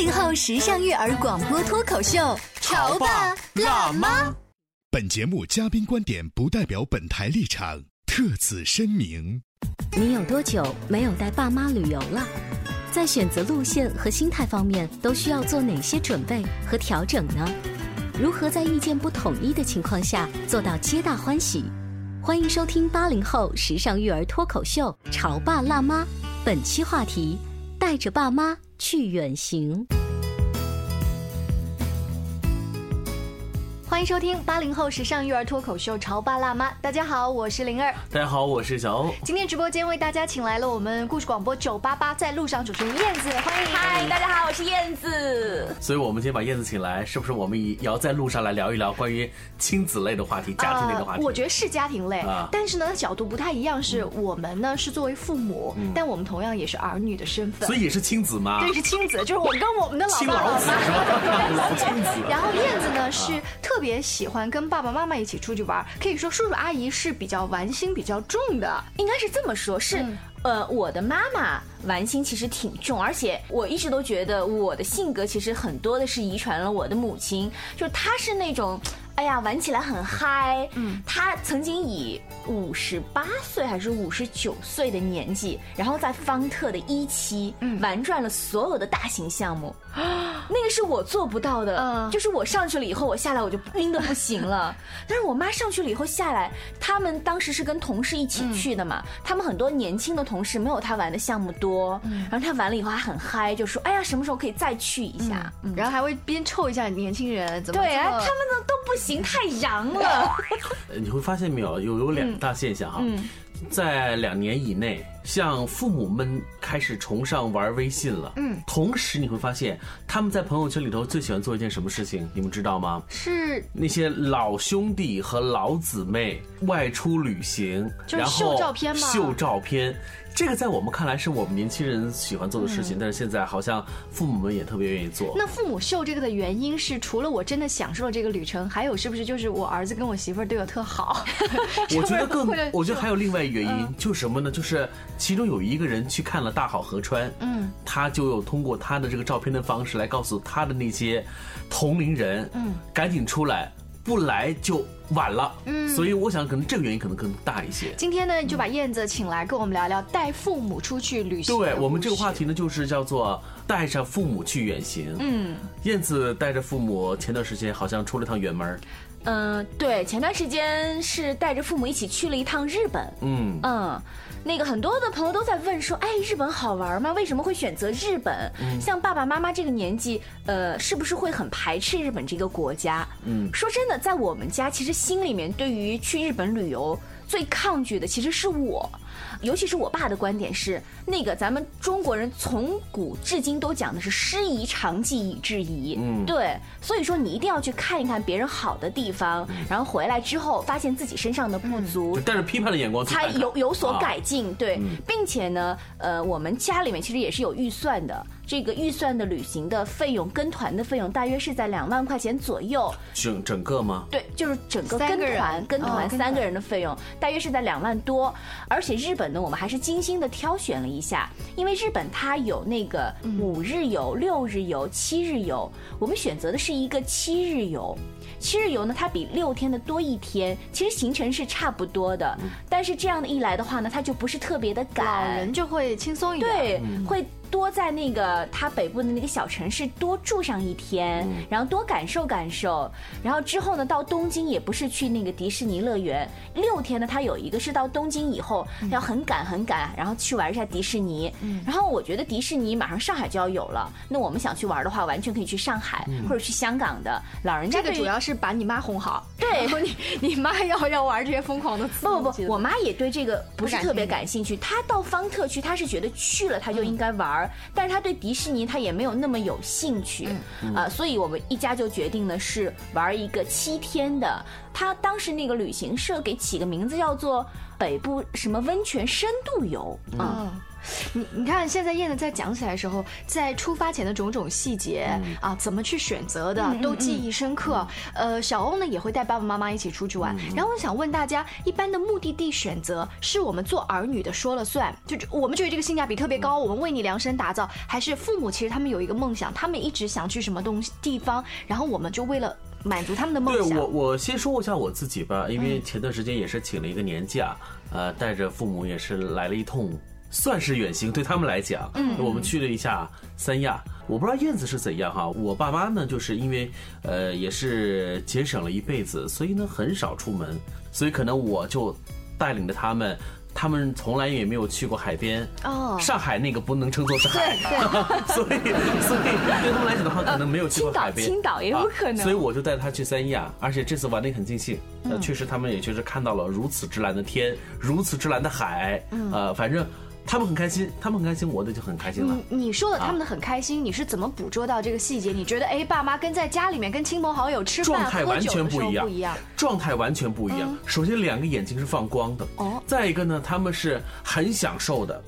八零后时尚育儿广播脱口秀，潮爸辣妈。本节目嘉宾观点不代表本台立场，特此声明。你有多久没有带爸妈旅游了？在选择路线和心态方面，都需要做哪些准备和调整呢？如何在意见不统一的情况下做到皆大欢喜？欢迎收听八零后时尚育儿脱口秀《潮爸辣妈》，本期话题：带着爸妈去远行。欢迎收听八零后时尚育儿脱口秀《潮爸辣妈》。大家好，我是灵儿。大家好，我是小欧。今天直播间为大家请来了我们故事广播九八八在路上主持人燕子，欢迎。嗨，大家好，我是燕子。所以，我们今天把燕子请来，是不是我们也要在路上来聊一聊关于亲子类的话题、家庭类的话题？呃我觉得是家庭类，啊但是呢，角度不太一样。是我们呢是作为父母，但我们同样也是儿女的身份。所以也是亲子吗？对，是亲子，就是我跟我们的老亲爸老老子是妈。吧？老 亲子。然后燕子呢是特别喜欢跟爸爸妈妈一起出去玩，可以说叔叔阿姨是比较玩心比较重的。应该是这么说，是、呃，我的妈妈玩心其实挺重，而且我一直都觉得我的性格其实很多的是遗传了我的母亲，就是她是那种。哎呀，玩起来很嗨。嗯，他曾经以五十八岁还是五十九岁的年纪，然后在方特的一期，嗯，玩转了所有的大型项目。那个是我做不到的，嗯就是我上去了以后，我下来我就晕的不行了。但是我妈上去了以后下来，他们当时是跟同事一起去的嘛，他们很多年轻的同事没有他玩的项目多，然后他玩了以后还很嗨，就说哎呀什么时候可以再去一下？嗯然后还会边臭一下年轻人，怎么对，他们呢都不行，太洋了。呃你会发现没有，有有两大现象哈。在两年以内，像父母们开始崇尚玩微信了。嗯，同时你会发现他们在朋友圈里头最喜欢做一件什么事情，你们知道吗？是那些老兄弟和老姊妹外出旅行，就是然后秀照片吗秀照片，这个在我们看来是我们年轻人喜欢做的事情，但是现在好像父母们也特别愿意做。那父母秀这个的原因是，除了我真的享受了这个旅程，还有是不是就是我儿子跟我媳妇儿对我特好？我觉得更 我觉得还有另外一个原因，嗯就是什么呢？就是其中有一个人去看了大好河川，嗯，他就有通过他的这个照片的方式来告诉他的那些同龄人，嗯，赶紧出来，不来就晚了。嗯，所以我想可能这个原因可能更大一些。今天呢，就把燕子请来跟我们聊聊带父母出去旅行。对我们这个话题呢，就是叫做带着父母去远行。嗯，燕子带着父母前段时间好像出了趟远门儿。嗯，对，前段时间是带着父母一起去了一趟日本。嗯，嗯，那个很多的朋友都在问说，哎，日本好玩吗？为什么会选择日本？像爸爸妈妈这个年纪，呃，是不是会很排斥日本这个国家？嗯，说真的，在我们家其实心里面对于去日本旅游最抗拒的其实是我。尤其是我爸的观点是，那个咱们中国人从古至今都讲的是师夷长技以制夷，嗯，对，所以说你一定要去看一看别人好的地方，然后回来之后发现自己身上的不足，就带着批判的眼光去才有有所啊。改进，对，并且呢，呃，我们家里面其实也是有预算的，这个预算的旅行的费用跟团的费用大约是在两万块钱左右，整整个吗？对，就是整个跟团跟团。三个人的费用大约是在两万多，而且日本呢，我们还是精心的挑选了一下，因为日本它有那个五日游、六日游、七日游，我们选择的是一个七日游。七日游呢，它比六天的多一天，其实行程是差不多的，但是这样的一来的话呢，它就不是特别的赶，老人就会轻松一点。对，会多在那个他北部的那个小城市多住上一天，然后多感受感受。然后之后呢，到东京也不是去那个迪士尼乐园，六天呢，他有一个是到东京以后要很赶很赶，然后去玩一下迪士尼。然后我觉得迪士尼马上上海就要有了，那我们想去玩的话，完全可以去上海或者去香港的。老人家这个主要是把你妈哄好，对 然后你你妈要要玩这些疯狂的不不不，我妈也对这个不是特别感兴趣。她到方特去，她是觉得去了她就应该玩儿，但是他对迪士尼他也没有那么有兴趣，啊，所以我们一家就决定呢是玩一个七天的。他当时那个旅行社给起个名字叫做北部什么温泉深度游啊。嗯，你你看，现在燕子在讲起来的时候，在出发前的种种细节、啊，怎么去选择的，都记忆深刻。呃，小欧呢也会带爸爸妈妈一起出去玩。然后我想问大家，一般的目的地选择是我们做儿女的说了算，就我们觉得这个性价比特别高，我们为你量身打造，还是父母其实他们有一个梦想，他们一直想去什么东西地方，然后我们就为了满足他们的梦想。对我，我先说一下我自己吧，因为前段时间也是请了一个年假，呃，带着父母也是来了一通，算是远行，对他们来讲，嗯，我们去了一下三亚。我不知道燕子是怎样哈，我爸妈呢，就是因为呃也是节省了一辈子，所以呢很少出门，所以可能我就带领着他们。他们从来也没有去过海边，哦上海那个不能称作是海对，所以所以对他们来讲的话，可能没有去过海边。青岛也有啊可能所以我就带他去三亚，而且这次玩的很尽兴。呃，确实他们也确实看到了如此之蓝的天，如此之蓝的海。呃，反正他们很开心，他们很开心，我的就很开心了。你你说的他们的很开心，你是怎么捕捉到这个细节？你觉得哎，爸妈跟在家里面跟亲朋好友吃饭状态完全不一样，候不一样。状态完全不一样。首先，两个眼睛是放光的，哦再一个呢，他们是很享受的，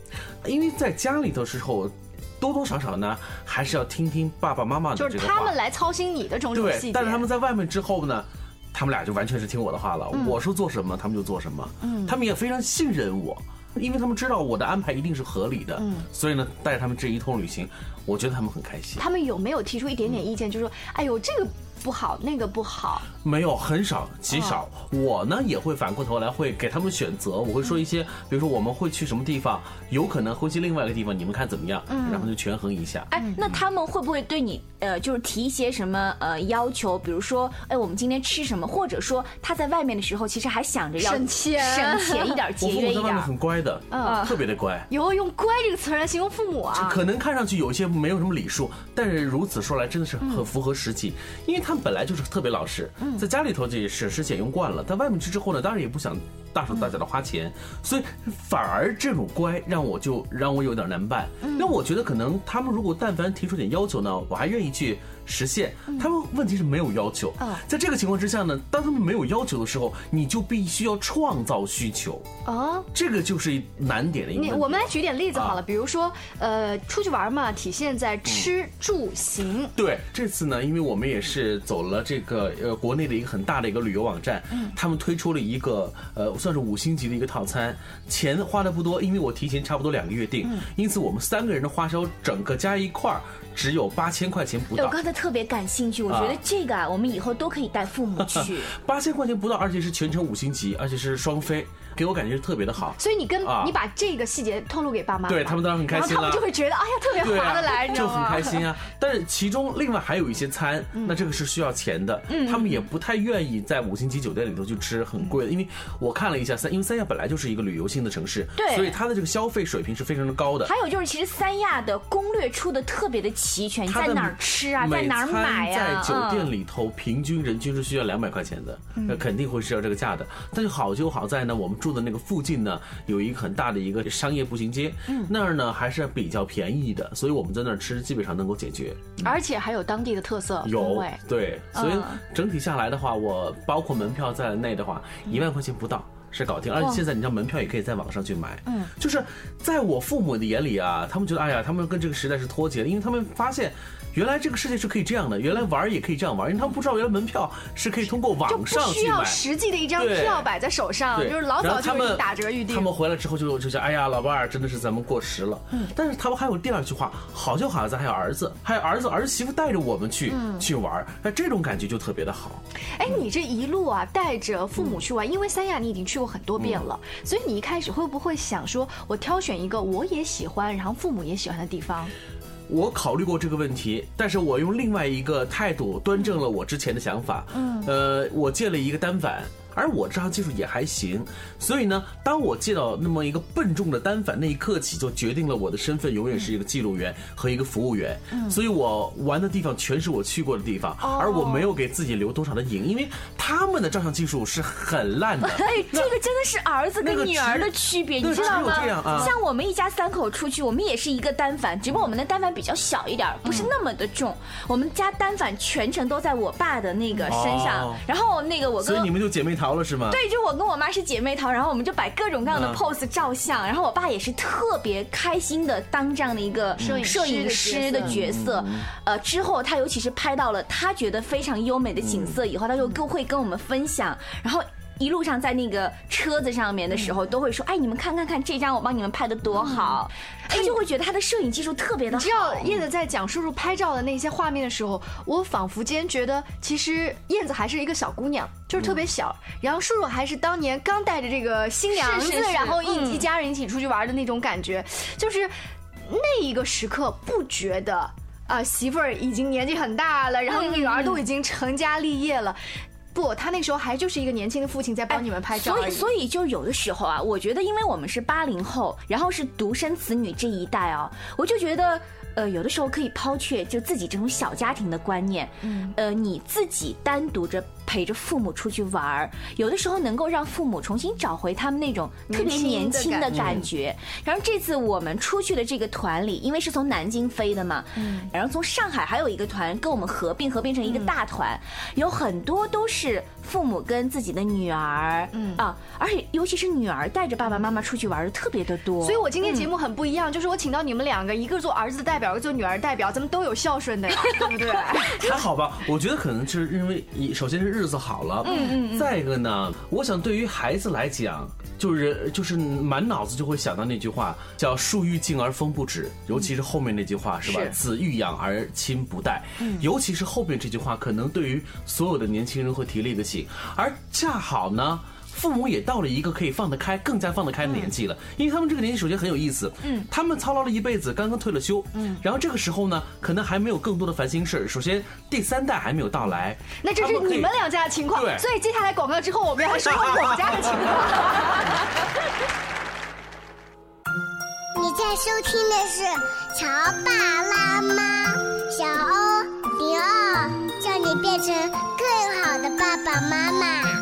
因为在家里头时候，多多少少呢，还是要听听爸爸妈妈的就这个话。是他们来操心你的种种细节，，对但是他们在外面之后呢，他们俩就完全是听我的话了。嗯我说做什么，他们就做什么。嗯，他们也非常信任我，因为他们知道我的安排一定是合理的。嗯，所以呢，带着他们这一通旅行，我觉得他们很开心。他们有没有提出一点点意见，就是说，哎呦，这个不好，那个不好，没有，很少，极少。我呢也会反过头来会给他们选择，我会说一些，比如说我们会去什么地方，有可能会去另外一个地方，你们看怎么样？嗯然后就权衡一下。哎，那他们会不会对你呃，就是提一些什么呃要求？比如说，哎，我们今天吃什么？或者说他在外面的时候，其实还想着要省钱省钱一点，节约一点父母在外面。很乖的，嗯特别的乖。有用“乖”这个词来形容父母啊。可能看上去有一些没有什么礼数，但是如此说来真的是很符合实际，因为他们本来就是特别老实，在家里头就省吃俭用惯了，在外面去之后呢，当然也不想大手大脚的花钱，所以反而这种乖让我就让我有点难办。那我觉得可能他们如果但凡提出点要求呢，我还愿意去实现。他们问题是没有要求啊，在这个情况之下呢，当他们没有要求的时候，你就必须要创造需求，哦，这个就是难点的一个。你我们来举点例子好了，啊比如说，呃，出去玩嘛，体现在吃住行。对，这次呢，因为我们也是走了这个呃国内的一个很大的一个旅游网站，他们推出了一个呃算是五星级的一个套餐，钱花的不多，因为我提前差不多两个月订，因此我们三个人的花销整个加一块儿只有八千块钱不到。刚才特别感兴趣，我觉得啊这个啊，我们以后都可以带父母去。八千块钱不到，而且是全程五星级，而且是双飞，给我感觉是特别的好。所以你跟、啊你把这个细节透露给爸妈，对他们当然很开心然后他们就会觉得，哎呀，特别划得来，你知就很？开心啊。但是其中另外还有一些餐，那这个是需要钱的，他们也不太愿意在五星级酒店里头去吃很贵的，因为我看了一下三，因为三亚本来就是一个旅游性的城市，对所以它的这个消费水平是非常的高的。还有就是，其实三亚的攻略出的特别的齐全，你在哪儿吃啊，在哪儿买餐啊？在酒店嗯里头平均人均是需要两百块钱的，那肯定会是要这个价的。但是好就好在呢，我们住的那个附近呢，有一个很大的一个商业步行街，嗯那儿呢还是比较便宜的，所以我们在那儿吃基本上能够解决。而且还有当地的特色风有味。对，所以嗯整体下来的话，我包括门票在内的话，一万块钱不到。是搞定，而且现在你知道门票也可以在网上去买，嗯，就是在我父母的眼里啊，他们觉得哎呀，他们跟这个时代是脱节的，因为他们发现原来这个世界是可以这样的，原来玩也可以这样玩，因为他们不知道原来门票是可以通过就网不需要上去买，实际的一张票摆在手上，就是老早就已打折预定他。们回来之后就就想，哎呀，老伴儿真的是咱们过时了。嗯，但是他们还有第二句话，好就好在还有儿子，还有儿子儿媳妇带着我们去、嗯去玩儿，哎，这种感觉就特别的好。哎，你这一路啊，带着父母去玩，因为三亚你已经去过过很多遍了，所以你一开始会不会想说，我挑选一个我也喜欢，然后父母也喜欢的地方？我考虑过这个问题，但是我用另外一个态度端正了我之前的想法。嗯，呃，我借了一个单反。而我这套技术也还行，所以呢，当我接到那么一个笨重的单反那一刻起，就决定了我的身份永远是一个记录员和一个服务员。嗯，所以我玩的地方全是我去过的地方，而我没有给自己留多少的影，因为他们的照相技术是很烂的。哎，这个真的是儿子跟女儿的区别，你知道吗？像我们一家三口出去，我们也是一个单反，只不过我们的单反比较小一点，不是那么的重。我们家单反全程都在我爸的那个身上，然后那个我，所以你们就姐妹。逃了是吗？对，就我跟我妈是姐妹淘，然后我们就摆各种各样的 pose 照相，然后我爸也是特别开心的当这样的一个摄影摄影师的角色。呃，之后他尤其是拍到了他觉得非常优美的景色以后，他就更会跟我们分享，然后。一路上在那个车子上面的时候，都会说：“哎，你们看看看，这张我帮你们拍的多好。”他就会觉得他的摄影技术特别的好。知道燕子在讲叔叔拍照的那些画面的时候，我仿佛间觉得，其实燕子还是一个小姑娘，就是特别小。然后叔叔还是当年刚带着这个新娘子，然后一一家人一起出去玩的那种感觉，就是那一个时刻不觉得啊，媳妇儿已经年纪很大了，然后女儿都已经成家立业了。不，他那时候还就是一个年轻的父亲在帮你们拍照。所以，所以就有的时候啊，我觉得，因为我们是八零后，然后是独生子女这一代啊，我就觉得。呃，有的时候可以抛却就自己这种小家庭的观念，嗯，呃，你自己单独着陪着父母出去玩儿，有的时候能够让父母重新找回他们那种特别年轻的感觉。然后这次我们出去的这个团里，因为是从南京飞的嘛，嗯，然后从上海还有一个团跟我们合并，合并成一个大团，有很多都是父母跟自己的女儿，嗯啊，而且尤其是女儿带着爸爸妈妈出去玩的特别的多。所以我今天节目很不一样，就是我请到你们两个，一个做儿子的代。表一个做女儿代表，咱们都有孝顺的呀，对不对？还好吧，我觉得可能就是因为，首先是日子好了，嗯嗯，再一个呢，我想对于孩子来讲，就是就是满脑子就会想到那句话，叫“树欲静而风不止”，尤其是后面那句话是吧？“子欲养而亲不待”，尤其是后面这句话，可能对于所有的年轻人会提了一个醒，而恰好呢。父母也到了一个可以放得开、更加放得开的年纪了，因为他们这个年纪首先很有意思，嗯，他们操劳了一辈子，刚刚退了休，嗯，然后这个时候呢，可能还没有更多的烦心事儿。首先，第三代还没有到来，那这是你们两家的情况，对，所以接下来广告之后，我们要说我们家的情况。你在收听的是《乔爸拉妈》，小欧迪奥，叫你变成更好的爸爸妈妈。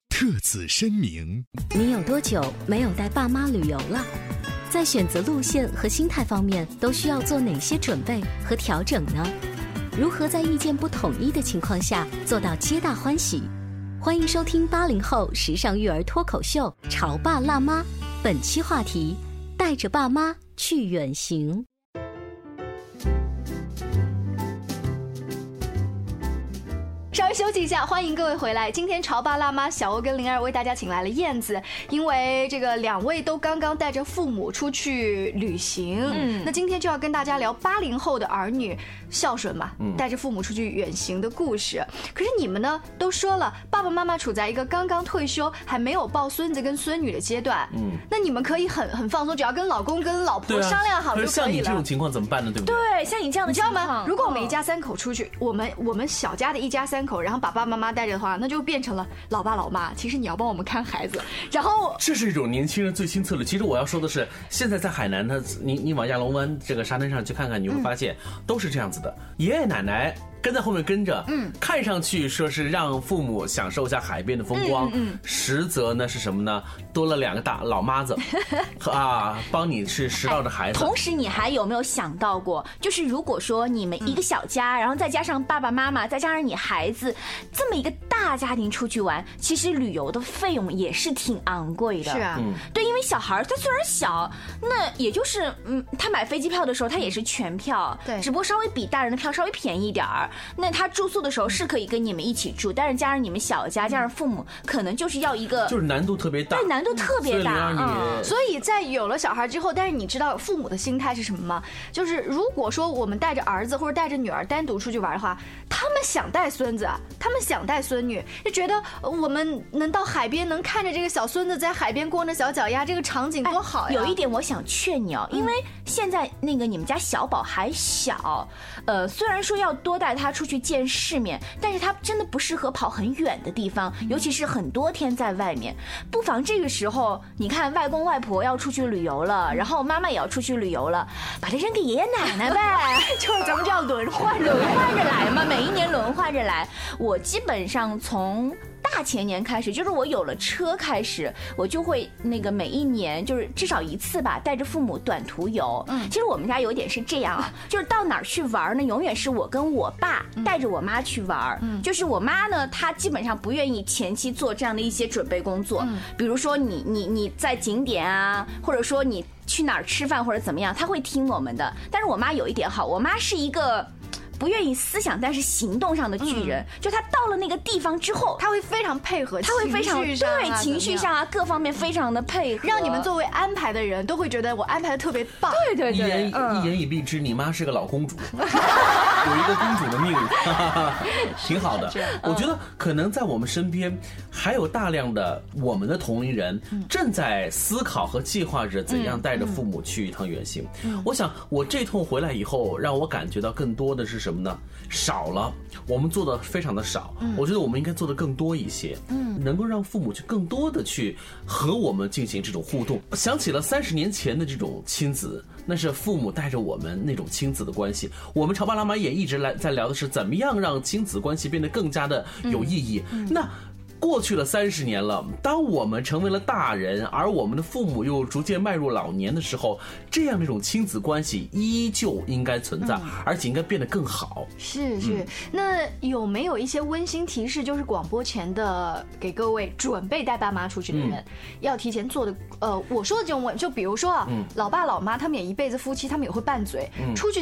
特此声明。你有多久没有带爸妈旅游了？在选择路线和心态方面，都需要做哪些准备和调整呢？如何在意见不统一的情况下做到皆大欢喜？欢迎收听八零后时尚育儿脱口秀《潮爸辣妈》，本期话题：带着爸妈去远行。稍微休息一下，欢迎各位回来。今天潮爸辣妈小欧跟灵儿为大家请来了燕子，因为这个两位都刚刚带着父母出去旅行，嗯，那今天就要跟大家聊八零后的儿女孝顺嘛，带着父母出去远行的故事。可是你们呢，都说了爸爸妈妈处在一个刚刚退休还没有抱孙子跟孙女的阶段，嗯，那你们可以很很放松，只要跟老公跟老婆商量好就可以了。像你这种情况怎么办呢？对不对？对，像你这样的，你知道吗？如果我们一家三口出去，我们我们小家的一家三。三口，然后把爸爸妈妈带着的话，那就变成了老爸老妈。其实你要帮我们看孩子，然后这是一种年轻人最新策略。其实我要说的是，现在在海南呢，你你往亚龙湾这个沙滩上去看看，你会发现都是这样子的，爷爷奶奶。跟在后面跟着，嗯，看上去说是让父母享受一下海边的风光，嗯，实则呢是什么呢？多了两个大老妈子，啊，帮你去拾到的孩子。同时，你还有没有想到过，就是如果说你们一个小家，然后再加上爸爸妈妈，再加上你孩子，这么一个大家庭出去玩，其实旅游的费用也是挺昂贵的。是啊，对，因为小孩他虽然小，那也就是嗯，他买飞机票的时候他也是全票，对，只不过稍微比大人的票稍微便宜一点儿。那他住宿的时候是可以跟你们一起住，但是加上你们小家，加上父母，可能就是要一个，就是难度特别大，对，难度特别大。嗯，所以在有了小孩之后，但是你知道父母的心态是什么吗？就是如果说我们带着儿子或者带着女儿单独出去玩的话，他们想带孙子，他们想带孙女，就觉得我们能到海边，能看着这个小孙子在海边光着小脚丫，这个场景多好呀！有一点我想劝你哦，因为现在那个你们家小宝还小，呃，虽然说要多带他。出去见世面，但是他真的不适合跑很远的地方，尤其是很多天在外面。不妨这个时候，你看外公外婆要出去旅游了，然后妈妈也要出去旅游了，把它扔给爷爷奶奶呗，就是咱们这样轮换轮换着来嘛，每一年轮换着来。我基本上从。大前年开始，就是我有了车开始，我就会那个每一年就是至少一次吧，带着父母短途游。嗯，其实我们家有点是这样啊，就是到哪儿去玩呢，永远是我跟我爸带着我妈去玩。嗯，就是我妈呢，她基本上不愿意前期做这样的一些准备工作。嗯，比如说你你你在景点啊，或者说你去哪儿吃饭或者怎么样，她会听我们的。但是我妈有一点好，我妈是一个。不愿意思想，但是行动上的巨人，就他到了那个地方之后，他会非常配合，他会非常对情绪上啊各方面非常的配合，让你们作为安排的人都会觉得我安排的特别棒。对对对，一言一言以蔽之，你妈是个老公主，有一个公主的命，挺好的。我觉得可能在我们身边还有大量的我们的同龄人正在思考和计划着怎样带着父母去一趟远行。我想我这趟回来以后，让我感觉到更多的是什么？什么呢？少了，我们做的非常的少。嗯，我觉得我们应该做的更多一些。嗯，能够让父母去更多的去和我们进行这种互动。想起了三十年前的这种亲子，那是父母带着我们那种亲子的关系。我们潮爸辣妈也一直来在聊的是怎么样让亲子关系变得更加的有意义。那。过去了三十年了，当我们成为了大人，而我们的父母又逐渐迈入老年的时候，这样的一种亲子关系依旧应该存在，而且应该变得更好。是是，那有没有一些温馨提示？就是广播前的给各位准备带爸妈出去的人，要提前做的。呃，我说的这种问，就比如说啊，老爸老妈他们也一辈子夫妻，他们也会拌嘴，出去。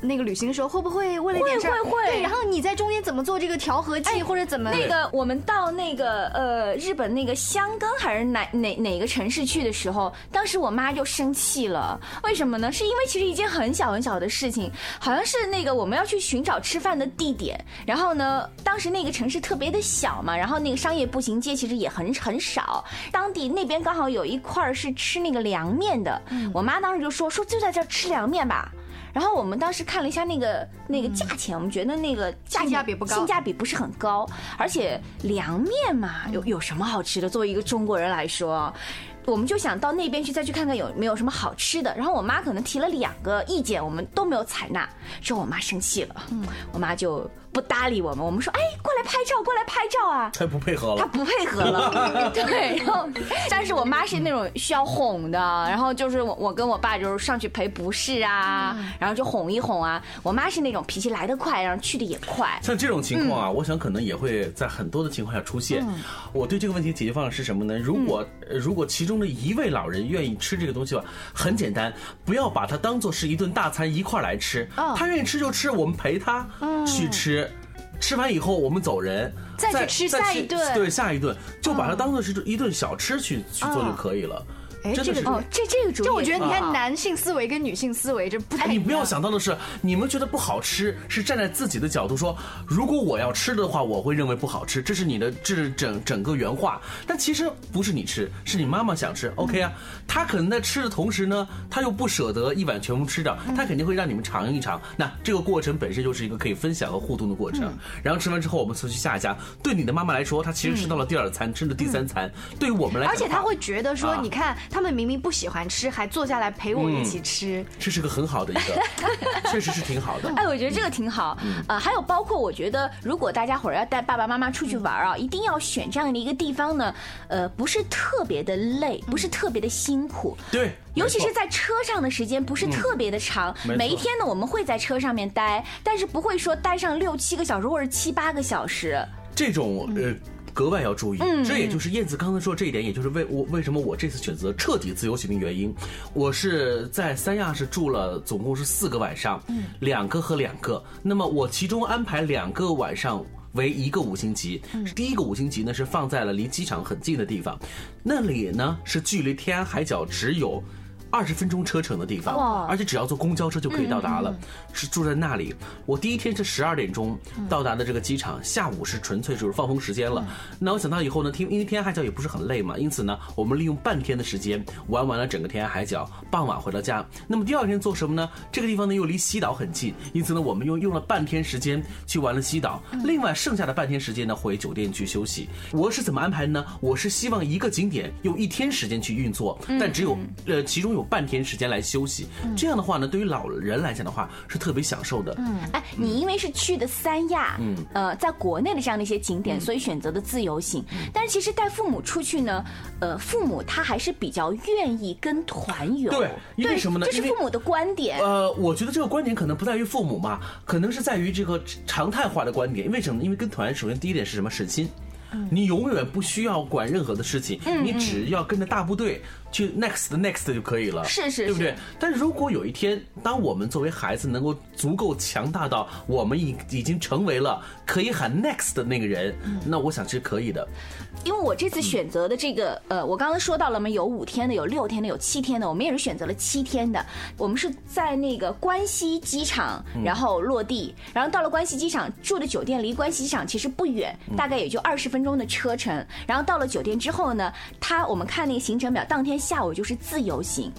那个旅行的时候会不会为了点事儿？会会会。对，然后你在中间怎么做这个调和剂，或者怎么？那个我们到那个呃日本那个香根还是哪哪哪个城市去的时候，当时我妈就生气了。为什么呢？是因为其实一件很小很小的事情，好像是那个我们要去寻找吃饭的地点，然后呢，当时那个城市特别的小嘛，然后那个商业步行街其实也很很少，当地那边刚好有一块是吃那个凉面的，我妈当时就说说就在这吃凉面吧。然后我们当时看了一下那个那个价钱，我们觉得那个性价比不高，性价比不是很高，而且凉面嘛，有有什么好吃的？作为一个中国人来说，我们就想到那边去再去看看有没有什么好吃的。然后我妈可能提了两个意见，我们都没有采纳，之后我妈生气了，我妈就。不搭理我们，我们说，哎，过来拍照，过来拍照啊！他不配合了，他不配合了。对，然后，但是我妈是那种需要哄的，然后就是我，我跟我爸就是上去赔不是啊，然后就哄一哄啊。我妈是那种脾气来得快，然后去的也快。像这种情况啊，我想可能也会在很多的情况下出现。我对这个问题解决方案是什么呢？如果如果其中的一位老人愿意吃这个东西吧，很简单，不要把它当做是一顿大餐一块来吃。他愿意吃就吃，我们陪他去吃。吃完以后，我们走人，再去吃下一顿。对，下一顿就把它当做是一顿小吃去去做就可以了。哎，这个哦，这这个主意，就我觉得，你看啊男性思维跟女性思维这不太哎，一样。你不要想到的是，你们觉得不好吃，是站在自己的角度说，如果我要吃的话，我会认为不好吃，这是你的这是整整个原话。但其实不是你吃，是你妈妈想吃，OK 啊？她可能在吃的同时呢，她又不舍得一碗全部吃掉，她肯定会让你们尝一尝。那这个过程本身就是一个可以分享和互动的过程。然后吃完之后，我们再去下一家。对你的妈妈来说，她其实吃到了第二餐，吃了第三餐。对于我们来而且她会觉得说，啊你看他们明明不喜欢吃，还坐下来陪我一起吃。这是个很好的一个，确实是挺好的。哎，我觉得这个挺好。呃，还有包括我觉得，如果大家伙儿要带爸爸妈妈出去玩儿啊，一定要选这样的一个地方呢，呃，不是特别的累，不是特别的辛苦。对，尤其是在车上的时间不是特别的长，每一天呢我们会在车上面待，但是不会说待上六七个小时或者七八个小时。这种呃。格外要注意，这也就是燕子刚才说这一点，也就是为我为什么我这次选择彻底自由行的原因。我是在三亚是住了总共是四个晚上，两个和两个。那么我其中安排两个晚上。为一个五星级，第一个五星级呢是放在了离机场很近的地方，那里呢是距离天涯海角只有二十分钟车程的地方，而且只要坐公交车就可以到达了，是住在那里。我第一天是十二点钟到达的这个机场，下午是纯粹就是放风时间了。那我想到以后呢，天因为天涯海角也不是很累嘛，因此呢，我们利用半天的时间玩完了整个天涯海角，傍晚回到家。那么第二天做什么呢？这个地方呢又离西岛很近，因此呢，我们又用了半天时间去玩了西岛，另外剩下的半天时间呢回酒店去休息。我是怎么安排的呢？我是希望一个景点用一天时间去运作，但只有呃其中有半天时间来休息。这样的话呢，对于老人来讲的话是特别享受的。嗯哎，你因为是去的三亚，嗯呃，在国内的这样的一些景点，所以选择的自由行。但是其实带父母出去呢，呃，父母他还是比较愿意跟团游。对因为什么呢这是父母的观点。呃，我觉得这个观点可能不在于父母嘛，可能是在于这个常态化的观点。为什么呢？因为跟团，首先第一点是什么？省心。你永远不需要管任何的事情，你只要跟着大部队去 next next 就可以了，是是对不对是？但如果有一天，当我们作为孩子能够足够强大到我们已已经成为了可以喊 next 的那个人，那我想是可以的。因为我这次选择的这个，呃，我刚刚说到了嘛，有五天的，有六天的，有七天的，我们也是选择了七天的。我们是在那个关西机场，然后落地，然后到了关西机场住的酒店离关西机场其实不远，大概也就二十分钟的车程。然后到了酒店之后呢，他我们看那个行程表，当天下午就是自由行。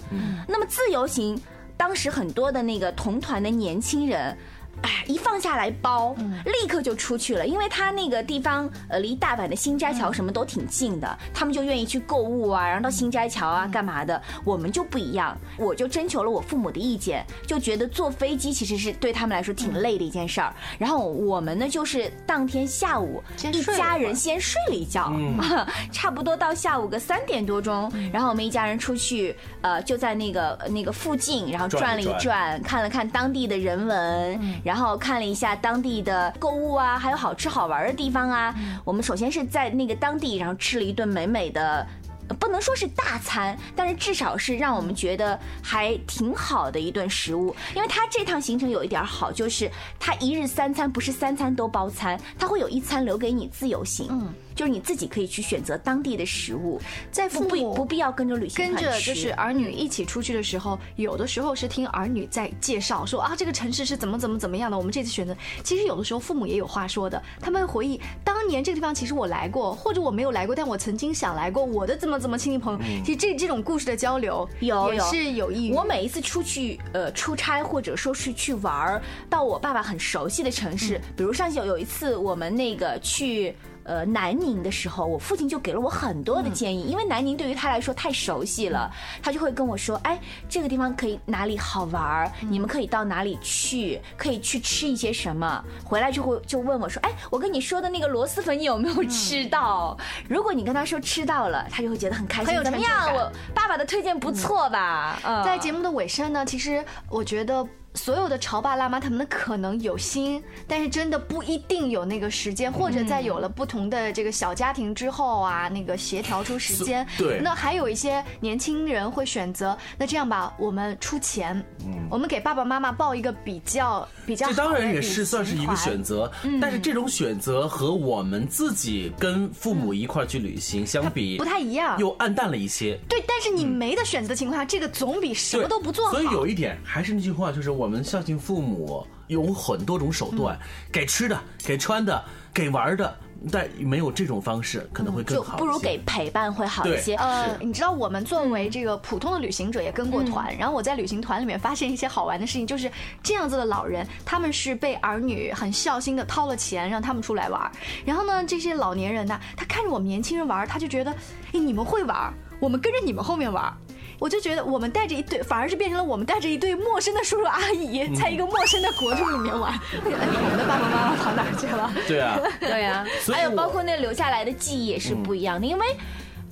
那么自由行，当时很多的那个同团的年轻人。哎，一放下来包，立刻就出去了，因为他那个地方呃离大阪的新斋桥什么都挺近的，他们就愿意去购物啊，然后到新斋桥啊干嘛的。我们就不一样，我就征求了我父母的意见，就觉得坐飞机其实是对他们来说挺累的一件事儿。然后我们呢就是当天下午一家人先睡了一觉，差不多到下午个三点多钟，然后我们一家人出去，呃，就在那个那个附近，然后转了一转，看了看当地的人文，然后看了一下当地的购物啊，还有好吃好玩的地方啊。我们首先是在那个当地，然后吃了一顿美美的。呃不能说是大餐，但是至少是让我们觉得还挺好的一顿食物。因为它这趟行程有一点好，就是它一日三餐不是三餐都包餐，它会有一餐留给你自由行，嗯，就是你自己可以去选择当地的食物，在父母必不必要跟着旅行跟团去着就是儿女一起出去的时候，有的时候是听儿女在介绍说啊，这个城市是怎么怎么怎么样的。我们这次选择，其实有的时候父母也有话说的，他们会回忆当年这个地方其实我来过，或者我没有来过，但我曾经想来过。我的怎么怎么亲戚朋友，其实这这种故事的交流也有也是有益于我每一次出去呃出差或者说是去玩儿，到我爸爸很熟悉的城市，比如上次有有一次我们那个去。呃，南宁的时候，我父亲就给了我很多的建议，因为南宁对于他来说太熟悉了，他就会跟我说，哎，这个地方可以哪里好玩儿，你们可以到哪里去，可以去吃一些什么，回来就会就问我说，哎，我跟你说的那个螺蛳粉你有没有吃到？如果你跟他说吃到了，他就会觉得很开心，怎么样？我爸爸的推荐不错吧？嗯，在节目的尾声呢，其实我觉得所有的潮爸辣妈他们可能有心，但是真的不一定有那个时间，或者在有了不同的这个小家庭之后啊，那个协调出时间。对。那还有一些年轻人会选择，那这样吧，我们出钱，嗯，我们给爸爸妈妈报一个比较比较。这当然也是算是一个选择，但是这种选择和我们自己跟父母一块去旅行相比，不太一样，又暗淡了一些。对，但是你没得选择的情况下，这个总比什么都不做好。所以有一点，还是那句话，就是我们孝敬父母有很多种手段，给吃的，给穿的，给玩的。但没有这种方式可能会更好，就不如给陪伴会好一些。呃，你知道我们作为这个普通的旅行者也跟过团，然后我在旅行团里面发现一些好玩的事情，就是这样子的老人，他们是被儿女很孝心的掏了钱让他们出来玩，然后呢，这些老年人呢，他看着我们年轻人玩，他就觉得，哎，你们会玩，我们跟着你们后面玩。我就觉得我们带着一对，反而是变成了我们带着一对陌生的叔叔阿姨，在一个陌生的国度里面玩。我们的爸爸妈妈跑哪去了？对啊，对啊。还有包括那留下来的记忆也是不一样的，因为，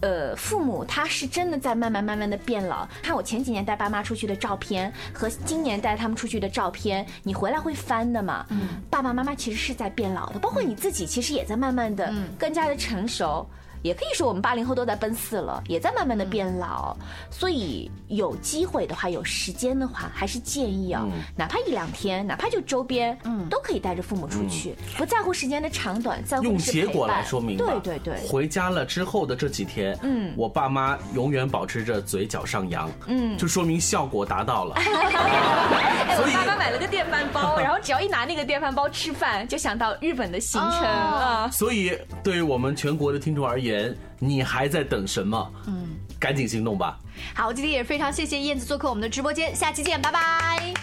呃，父母他是真的在慢慢慢慢的变老。看我前几年带爸妈出去的照片和今年带他们出去的照片，你回来会翻的嘛？嗯。爸爸妈妈其实是在变老的，包括你自己其实也在慢慢的更加的成熟。也可以说，我们八零后都在奔四了，也在慢慢的变老，所以有机会的话，有时间的话，还是建议啊，哪怕一两天，哪怕就周边，嗯，都可以带着父母出去，不在乎时间的长短，在乎用结果来说明。对对对。回家了之后的这几天，嗯，我爸妈永远保持着嘴角上扬，嗯，就说明效果达到了。所以，爸妈买了个电饭煲，然后只要一拿那个电饭煲吃饭，就想到日本的行程啊。所以，对于我们全国的听众而言。你还在等什么？嗯，赶紧行动吧！好，今天也非常谢谢燕子做客我们的直播间，下期见，拜拜。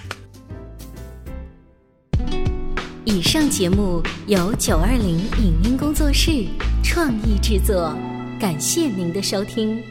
以上节目由九二零影音工作室创意制作，感谢您的收听。